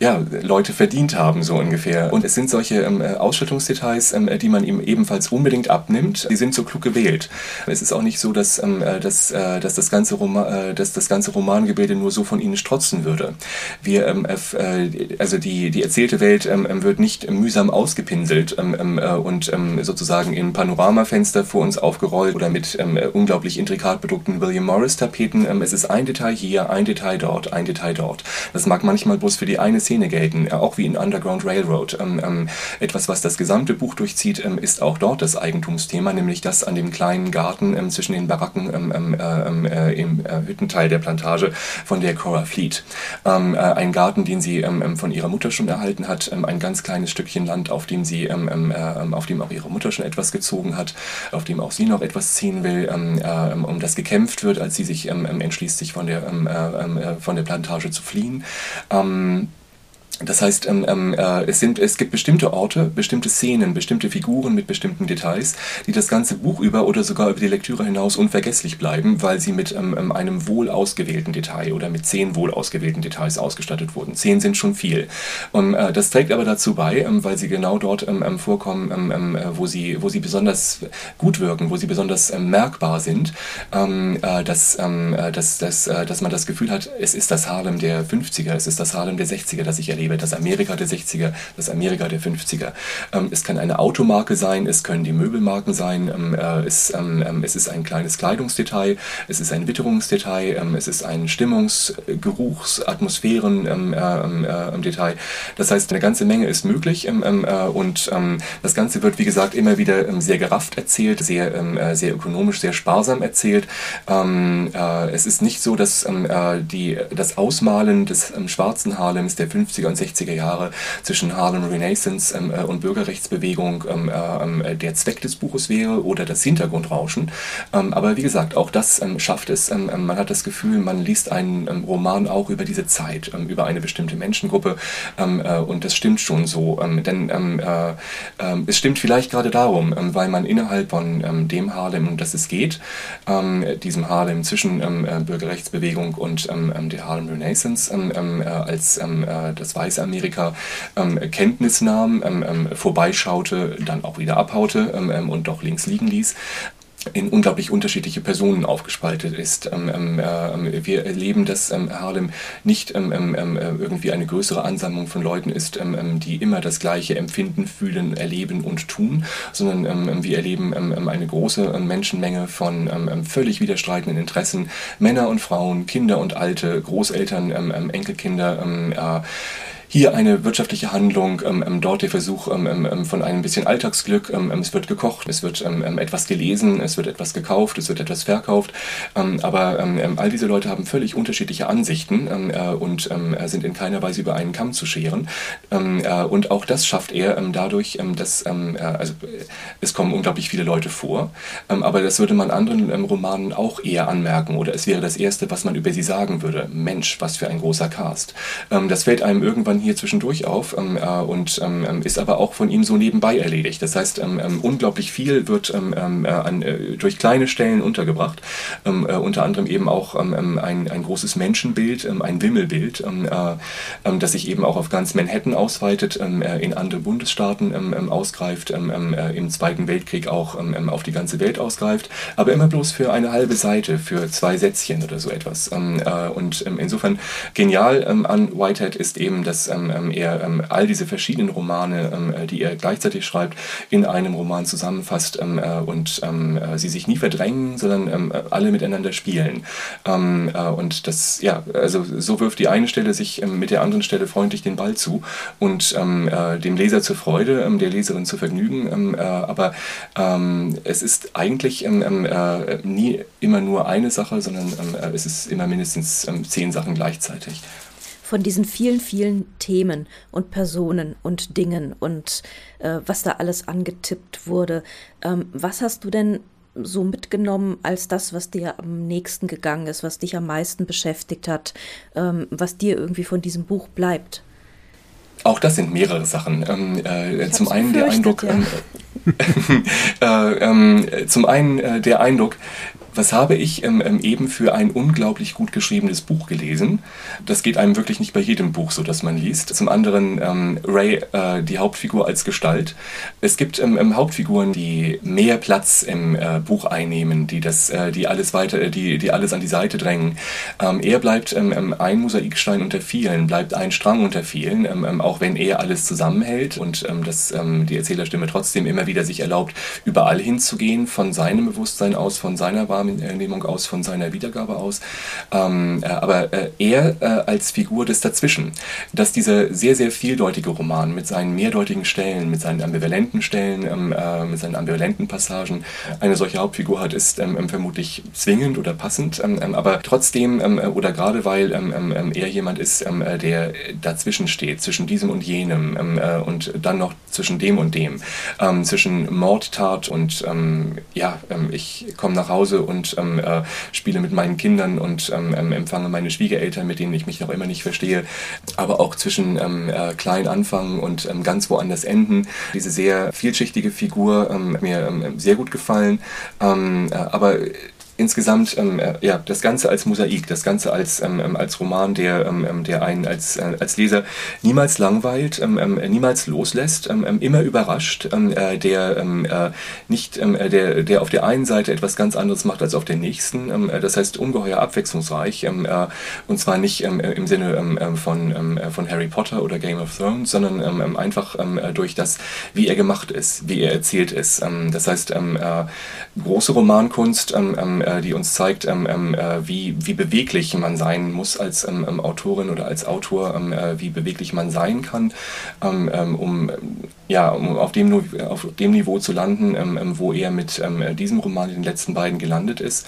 ja, Leute verdient haben, so ungefähr. Und es sind solche äh, Ausstattungsdetails, die man ihm ebenfalls unbedingt abnimmt. Die sind so klug gewählt. Es ist auch nicht so, dass, äh, dass, dass, das, ganze Roman, dass das ganze Romangebilde nur so von ihnen strotzen würde. Wir, also die die, die erzählte Welt ähm, ähm, wird nicht mühsam ausgepinselt ähm, ähm, äh, und ähm, sozusagen in Panoramafenster vor uns aufgerollt oder mit ähm, äh, unglaublich intrikat bedruckten William Morris-Tapeten. es ist ein Detail hier, ein Detail dort, ein Detail dort. Das mag manchmal bloß für die eine Szene gelten, äh, auch wie in Underground Railroad. etwas, was das gesamte Buch durchzieht, ist auch dort das Eigentumsthema, nämlich das an dem kleinen Garten zwischen den Baracken äh, im Hüttenteil der Plantage von der Cora Fleet. ein Garten, den sie von ihrer Mutter schon erhalten hat, ähm, ein ganz kleines Stückchen Land, auf dem sie, ähm, ähm, äh, auf dem auch ihre Mutter schon etwas gezogen hat, auf dem auch sie noch etwas ziehen will, äh, um das gekämpft wird, als sie sich entschließt, sich von der, äh, von der Plantage zu fliehen. Das heißt, ähm, ähm, äh, es, sind, es gibt bestimmte Orte, bestimmte Szenen, bestimmte Figuren mit bestimmten Details, die das ganze Buch über oder sogar über die Lektüre hinaus unvergesslich bleiben, weil sie mit ähm, ähm einem wohl ausgewählten Detail oder mit zehn wohl ausgewählten Details ausgestattet wurden. Zehn sind schon viel. Und, äh, das trägt aber dazu bei, ähm, weil sie genau dort ähm, vorkommen, äh, wo, sie, wo sie besonders gut wirken, wo sie besonders merkbar sind, dass, dass, dass, dass man das Gefühl hat, es ist das Harlem der 50er, es ist das Harlem der 60er, das ich erlebe lebe, das Amerika der 60er, das Amerika der 50er. Ähm, es kann eine Automarke sein, es können die Möbelmarken sein, ähm, äh, es, ähm, es ist ein kleines Kleidungsdetail, es ist ein Witterungsdetail, es ist ein Stimmungs-, Geruchs-, Atmosphären ähm, äh, äh. Das heißt, eine ganze Menge ist möglich und das Ganze wird, wie gesagt, immer wieder sehr gerafft erzählt, sehr, sehr ökonomisch, sehr sparsam erzählt. Äh, es ist nicht so, dass die, das Ausmalen des schwarzen Harlems der 50er und 60er Jahre zwischen Harlem Renaissance ähm, äh, und Bürgerrechtsbewegung ähm, äh, ähm, der Zweck des Buches wäre oder das Hintergrundrauschen. Ähm, aber wie gesagt, auch das schafft es. Man hat das Gefühl, man liest einen Roman auch über diese Zeit, über eine bestimmte Menschengruppe äh, und das stimmt schon so. denn äh, es stimmt vielleicht gerade darum, weil man innerhalb von dem Harlem, um das es geht, diesem Harlem zwischen Bürgerrechtsbewegung und der Harlem Renaissance als das weiße Amerika ähm, Kenntnis nahm, ähm, ähm, vorbeischaute, dann auch wieder abhaute ähm, ähm, und doch links liegen ließ in unglaublich unterschiedliche Personen aufgespaltet ist. Ähm, ähm, äh, wir erleben, dass ähm, Harlem nicht ähm, ähm, ähm, äh, irgendwie eine größere Ansammlung von Leuten ist, die immer das Gleiche empfinden, fühlen, erleben und tun, sondern wir erleben eine große Menschenmenge von völlig widerstreitenden Interessen, Männer und Frauen, Kinder und Alte, Großeltern, Enkelkinder, äh, hier eine wirtschaftliche Handlung, ähm, ähm, dort der Versuch ähm, von einem bisschen Alltagsglück. Es wird gekocht, es wird etwas gelesen, es wird etwas gekauft, es wird etwas verkauft. aber all diese Leute haben völlig unterschiedliche Ansichten äh, und äh, sind in keiner Weise über einen Kamm zu scheren. Äh, und auch das schafft er dadurch, dass also, es kommen unglaublich viele Leute vor. aber das würde man anderen Romanen auch eher anmerken oder es wäre das Erste, was man über sie sagen würde. Mensch, was für ein großer Cast. das fällt einem irgendwann hier hier zwischendurch auf ähm, äh, und ähm, ist aber auch von ihm so nebenbei erledigt. Das heißt, ähm, unglaublich viel wird äh, an, äh, durch kleine Stellen untergebracht. Äh, unter anderem eben auch ein, ein großes Menschenbild, ein Wimmelbild, äh, das sich eben auch auf ganz Manhattan ausweitet, in andere Bundesstaaten ausgreift, im Zweiten Weltkrieg auch auf die ganze Welt ausgreift, aber immer bloß für eine halbe Seite, für zwei Sätzchen oder so etwas. und insofern genial an Whitehead ist eben, dass er all diese verschiedenen Romane, die er gleichzeitig schreibt, in einem Roman zusammenfasst und sie sich nie verdrängen, sondern alle miteinander spielen. und das, ja, also so wirft die eine Stelle sich mit der anderen Stelle freundlich den Ball zu und äh, dem Leser zur Freude, ähm, der Leserin zu Vergnügen. Ähm, äh, aber ähm, es ist eigentlich ähm, ähm, äh, nie immer nur eine Sache, sondern ähm, äh, es ist immer mindestens zehn Sachen gleichzeitig von diesen vielen, vielen Themen und Personen und Dingen und äh, was da alles angetippt wurde. Ähm, was hast du denn so mitgenommen als das, was dir am nächsten gegangen ist, was dich am meisten beschäftigt hat, ähm, was dir irgendwie von diesem Buch bleibt? Auch das sind mehrere Sachen. Ähm, äh, zum einen der Eindruck, ja. [laughs] äh, ähm, zum einen äh, der Eindruck, was habe ich ähm, ähm, eben für ein unglaublich gut geschriebenes Buch gelesen? Das geht einem wirklich nicht bei jedem Buch so, dass man liest. Zum anderen ähm, Ray, äh, die Hauptfigur als Gestalt. Es gibt ähm, ähm Hauptfiguren, die mehr Platz im äh, Buch einnehmen, die das, äh, die alles weiter, äh, die, die alles an die Seite drängen. Ähm, er bleibt ein Mosaikstein unter vielen, bleibt ein Strang unter vielen, auch wenn er alles zusammenhält und das, die Erzählerstimme trotzdem immer wieder sich erlaubt, überall hinzugehen, von seinem Bewusstsein aus, von seiner Wahrnehmung Wahrnehmung aus, von seiner Wiedergabe aus. Ähm, äh, aber äh, er äh, als Figur des Dazwischen, dass dieser sehr, sehr vieldeutige Roman mit seinen mehrdeutigen Stellen, mit seinen ambivalenten Stellen, ähm, äh, mit seinen ambivalenten Passagen eine solche Hauptfigur hat, ist ähm, ähm vermutlich zwingend oder passend. Ähm, ähm, aber trotzdem, oder gerade weil er jemand ist, der dazwischen steht, zwischen diesem und jenem äh, und dann noch zwischen dem und dem, zwischen Mordtat und ja, ich komme nach Hause und und ähm, äh, spiele mit meinen Kindern und ähm, ähm, empfange meine Schwiegereltern, mit denen ich mich noch immer nicht verstehe, aber auch zwischen ähm, äh, klein anfangen und ähm, ganz woanders enden. Diese sehr vielschichtige Figur ähm, mir ähm, sehr gut gefallen, ähm, äh, aber insgesamt ähm, äh, ja das Ganze als Mosaik, das Ganze als ähm, ähm als Roman, der ähm, ähm, der einen als äh, als Leser niemals langweilt, ähm, ähm, niemals loslässt, ähm, ähm immer überrascht, ähm, äh, der ähm, äh, nicht ähm, äh, der der auf der einen Seite etwas ganz anderes macht als auf der nächsten. Ähm, äh, das heißt ungeheuer abwechslungsreich ähm, äh, und zwar nicht ähm, im Sinne ähm, von ähm, von Harry Potter oder Game of Thrones, sondern ähm, einfach ähm, durch das, wie er gemacht ist, wie er erzählt ist. Ähm, das heißt ähm, äh, große Romankunst. Äh, die uns zeigt, ähm, ähm, äh, wie, wie beweglich man sein muss als ähm, ähm Autorin oder als Autor, ähm, äh, wie beweglich man sein kann, um, ja, um auf, dem, auf dem Niveau zu landen, wo er mit diesem Roman den letzten beiden gelandet ist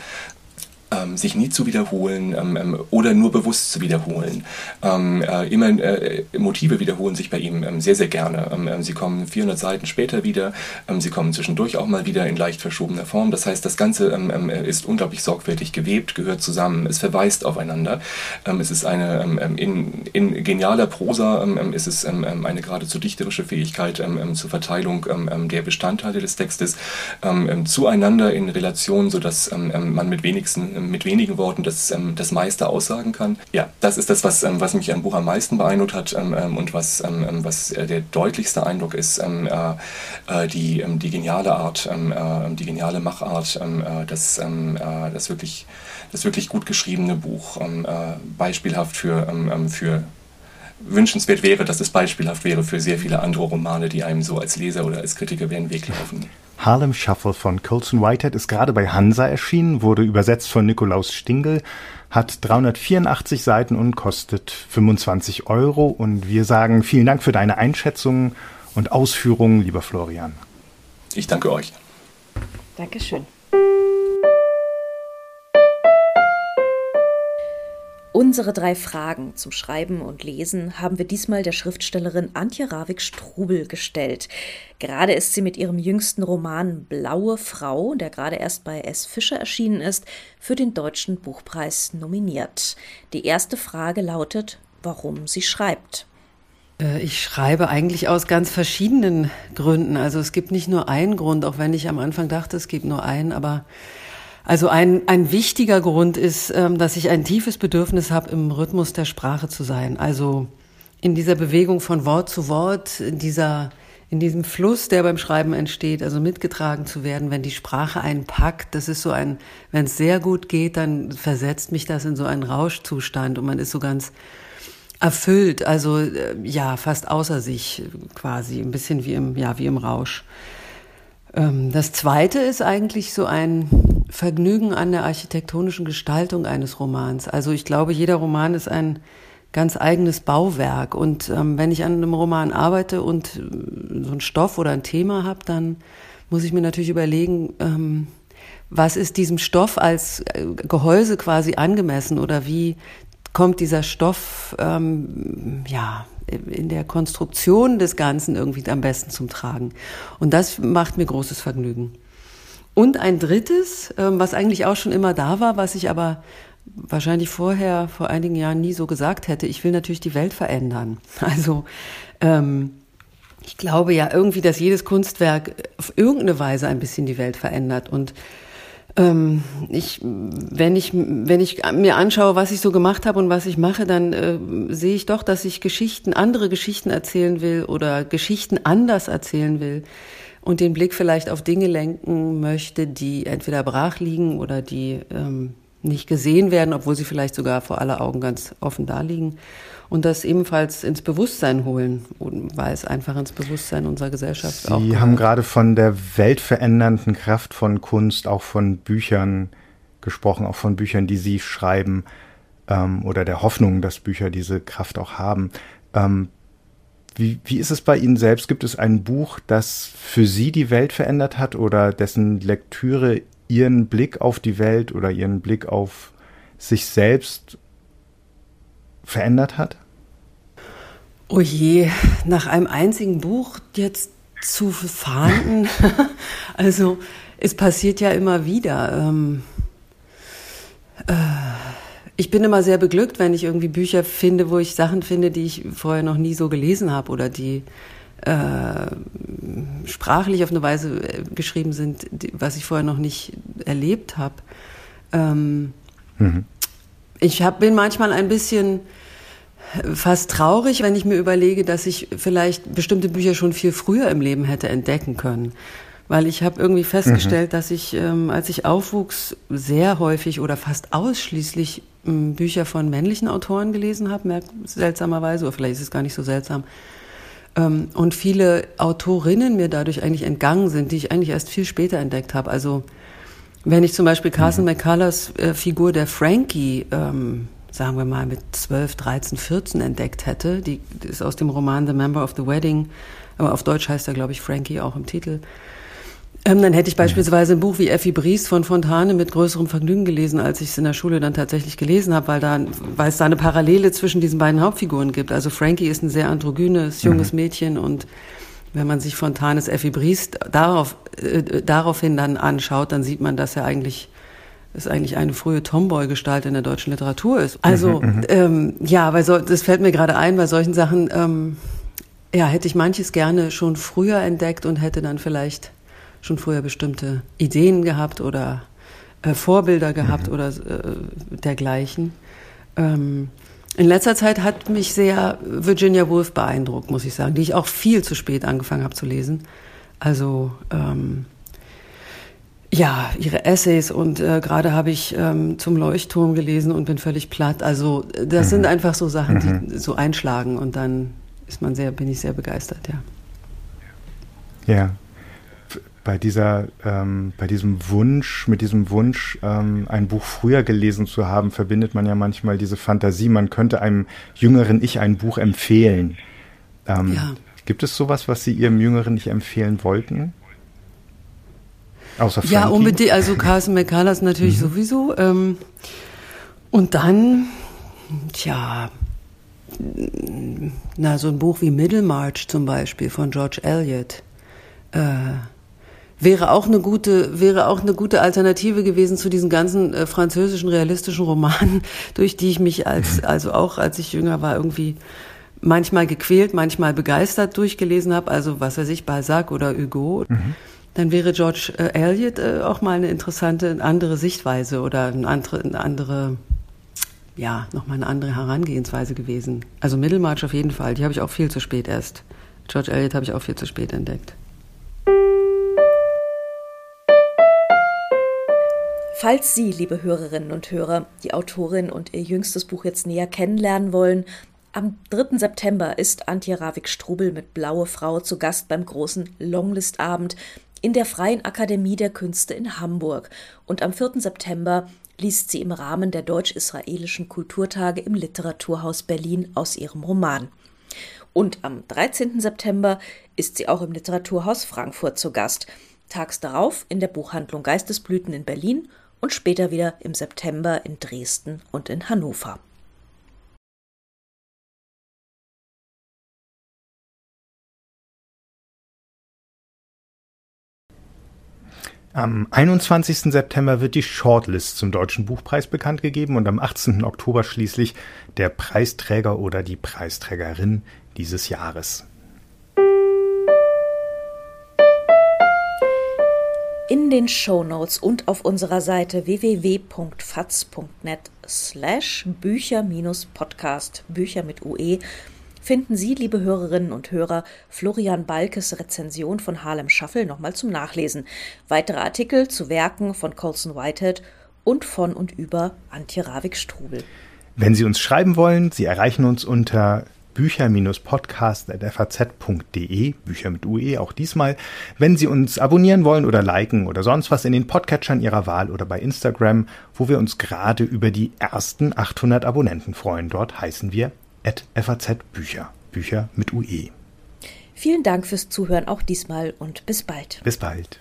ähm, sich nie zu wiederholen ähm, ähm, oder nur bewusst zu wiederholen. Ähm, äh, immer äh, Motive wiederholen sich bei ihm ähm, sehr, sehr gerne. Ähm, sie kommen 400 Seiten später wieder, sie kommen zwischendurch auch mal wieder in leicht verschobener Form. Das heißt, das Ganze ist unglaublich sorgfältig gewebt, gehört zusammen, es verweist aufeinander. es ist eine, in, in genialer Prosa ist es eine geradezu dichterische Fähigkeit zur Verteilung der Bestandteile des Textes zueinander in Relation, sodass man mit wenigsten mit wenigen Worten das, ähm, das meiste aussagen kann. Ja, das ist das, was, ähm, was mich am Buch am meisten beeindruckt hat ähm, und was, was äh, der deutlichste Eindruck ist, äh, äh, die, die geniale Art, die geniale Machart, das, das, wirklich, das wirklich gut geschriebene Buch, beispielhaft für, für wünschenswert wäre, dass es beispielhaft wäre für sehr viele andere Romane, die einem so als Leser oder als Kritiker über den Weg laufen. Harlem Shuffle von Colson Whitehead ist gerade bei Hansa erschienen, wurde übersetzt von Nikolaus Stingel, hat 384 Seiten und kostet 25 Euro. Und wir sagen vielen Dank für deine Einschätzungen und Ausführungen, lieber Florian. Ich danke euch. Dankeschön. Unsere drei Fragen zum Schreiben und Lesen haben wir diesmal der Schriftstellerin Antje Ravik-Strubel gestellt. Gerade ist sie mit ihrem jüngsten Roman Blaue Frau, der gerade erst bei S. Fischer erschienen ist, für den Deutschen Buchpreis nominiert. Die erste Frage lautet, warum sie schreibt. Äh, ich schreibe eigentlich aus ganz verschiedenen Gründen. Also es gibt nicht nur einen Grund, auch wenn ich am Anfang dachte, es gibt nur einen, aber also ein, ein wichtiger Grund ist, ähm, dass ich ein tiefes Bedürfnis habe, im Rhythmus der Sprache zu sein. Also in dieser Bewegung von Wort zu Wort, in dieser in diesem Fluss, der beim Schreiben entsteht, also mitgetragen zu werden, wenn die Sprache einen packt, das ist so ein, wenn es sehr gut geht, dann versetzt mich das in so einen Rauschzustand und man ist so ganz erfüllt, also äh, ja, fast außer sich quasi, ein bisschen wie im, ja, wie im Rausch. Ähm, das zweite ist eigentlich so ein Vergnügen an der architektonischen Gestaltung eines Romans. Also ich glaube, jeder Roman ist ein ganz eigenes Bauwerk. Und ähm, wenn ich an einem Roman arbeite und äh, so einen Stoff oder ein Thema habe, dann muss ich mir natürlich überlegen, ähm, was ist diesem Stoff als äh, Gehäuse quasi angemessen oder wie kommt dieser Stoff ähm, ja in der Konstruktion des Ganzen irgendwie am besten zum Tragen. Und das macht mir großes Vergnügen. Und ein drittes, ähm, was eigentlich auch schon immer da war, was ich aber wahrscheinlich vorher, vor einigen Jahren nie so gesagt hätte, ich will natürlich die Welt verändern. [laughs] Also ähm, ich glaube ja irgendwie, dass jedes Kunstwerk auf irgendeine Weise ein bisschen die Welt verändert. Und ähm, ich, wenn ich, wenn ich mir anschaue, was ich so gemacht habe und was ich mache, dann äh, sehe ich doch, dass ich Geschichten, andere Geschichten erzählen will oder Geschichten anders erzählen will und den Blick vielleicht auf Dinge lenken möchte, die entweder brach liegen oder die ähm, nicht gesehen werden, obwohl sie vielleicht sogar vor aller Augen ganz offen da liegen. Und das ebenfalls ins Bewusstsein holen, weil es einfach ins Bewusstsein unserer Gesellschaft Sie auch. Sie haben gerade von der weltverändernden Kraft von Kunst, auch von Büchern gesprochen, auch von Büchern, die Sie schreiben ähm, oder der Hoffnung, dass Bücher diese Kraft auch haben. Ähm, wie, wie ist es bei Ihnen selbst? Gibt es ein Buch, das für Sie die Welt verändert hat oder dessen Lektüre ihren Blick auf die Welt oder ihren Blick auf sich selbst verändert hat? Oh je, nach einem einzigen Buch jetzt zu fahnden. [laughs] also es passiert ja immer wieder. Ähm, äh, ich bin immer sehr beglückt, wenn ich irgendwie Bücher finde, wo ich Sachen finde, die ich vorher noch nie so gelesen habe oder die äh, sprachlich auf eine Weise äh, geschrieben sind, die, was ich vorher noch nicht erlebt habe. Ähm, mhm. Ich hab, bin manchmal ein bisschen fast traurig, wenn ich mir überlege, dass ich vielleicht bestimmte Bücher schon viel früher im Leben hätte entdecken können. Weil ich habe irgendwie festgestellt, mhm. dass ich, ähm, als ich aufwuchs, sehr häufig oder fast ausschließlich ähm, Bücher von männlichen Autoren gelesen habe, seltsamerweise, oder vielleicht ist es gar nicht so seltsam. Ähm, und viele Autorinnen mir dadurch eigentlich entgangen sind, die ich eigentlich erst viel später entdeckt habe. Also wenn ich zum Beispiel Carson mhm. McCullers äh, Figur der Frankie, ähm, sagen wir mal, mit 12, 13, 14 entdeckt hätte, die, die ist aus dem Roman The Member of the Wedding, aber auf Deutsch heißt er, glaube ich, Frankie auch im Titel. Ähm, dann hätte ich beispielsweise ein Buch wie Effi Bries von Fontane mit größerem Vergnügen gelesen, als ich es in der Schule dann tatsächlich gelesen habe, weil, da, weil es da eine Parallele zwischen diesen beiden Hauptfiguren gibt. Also Frankie ist ein sehr androgynes, junges mhm. Mädchen und wenn man sich Fontanes Effi Bries darauf, äh, daraufhin dann anschaut, dann sieht man, dass er eigentlich es eigentlich eine frühe Tomboy-Gestalt in der deutschen Literatur ist. Also mhm, mhm. ähm, ja, weil so, das fällt mir gerade ein, bei solchen Sachen ähm, ja, hätte ich manches gerne schon früher entdeckt und hätte dann vielleicht schon früher bestimmte Ideen gehabt oder äh, Vorbilder gehabt mhm. oder äh, dergleichen. Ähm, in letzter Zeit hat mich sehr Virginia Woolf beeindruckt, muss ich sagen, die ich auch viel zu spät angefangen habe zu lesen. Also ähm, ja, ihre Essays und äh, gerade habe ich ähm, zum Leuchtturm gelesen und bin völlig platt. Also das mhm. sind einfach so Sachen, die mhm. so einschlagen und dann ist man sehr, bin ich sehr begeistert, ja. Ja, bei dieser, ähm, bei diesem Wunsch, mit diesem Wunsch, ähm, ein Buch früher gelesen zu haben, verbindet man ja manchmal diese Fantasie, man könnte einem jüngeren Ich ein Buch empfehlen. Ähm, ja. Gibt es sowas, was Sie Ihrem jüngeren Ich empfehlen wollten? Außer Frankie? Ja, unbedingt. Also Carson McCullers natürlich mhm. sowieso. Ähm, und dann, tja, na, so ein Buch wie Middlemarch zum Beispiel von George Eliot. Äh, wäre auch eine gute wäre auch eine gute Alternative gewesen zu diesen ganzen äh, französischen realistischen Romanen, [laughs] durch die ich mich als [laughs] also auch als ich jünger war irgendwie manchmal gequält, manchmal begeistert durchgelesen habe, also was weiß ich, Balzac oder Hugo, mhm. dann wäre George äh, Eliot äh, auch mal eine interessante, andere Sichtweise oder eine andere, eine andere ja, nochmal eine andere Herangehensweise gewesen. Also Middlemarch auf jeden Fall, die habe ich auch viel zu spät erst. George Eliot habe ich auch viel zu spät entdeckt. Falls Sie, liebe Hörerinnen und Hörer, die Autorin und ihr jüngstes Buch jetzt näher kennenlernen wollen, am 3. September ist Antje Ravik-Strubel mit Blaue Frau zu Gast beim großen Longlist-Abend in der Freien Akademie der Künste in Hamburg. Und am 4. September liest sie im Rahmen der deutsch-israelischen Kulturtage im Literaturhaus Berlin aus ihrem Roman. Und am 13. September ist sie auch im Literaturhaus Frankfurt zu Gast. Tags darauf in der Buchhandlung Geistesblüten in Berlin und später wieder im September in Dresden und in Hannover. Am 21. September wird die Shortlist zum Deutschen Buchpreis bekannt gegeben und am 18. Oktober schließlich der Preisträger oder die Preisträgerin dieses Jahres. In den Show Notes und auf unserer Seite www.fatz.net slash Bücher-Podcast, Bücher mit UE, finden Sie, liebe Hörerinnen und Hörer, Florian Balkes Rezension von Harlem Shuffle nochmal zum Nachlesen. Weitere Artikel zu Werken von Colson Whitehead und von und über Antje Ravik-Strubel. Wenn Sie uns schreiben wollen, Sie erreichen uns unter bücher-podcast.faz.de, Bücher mit UE auch diesmal. Wenn Sie uns abonnieren wollen oder liken oder sonst was in den Podcatchern Ihrer Wahl oder bei Instagram, wo wir uns gerade über die ersten 800 Abonnenten freuen. Dort heißen wir FAZ Bücher, Bücher mit UE. Vielen Dank fürs Zuhören auch diesmal und bis bald. Bis bald.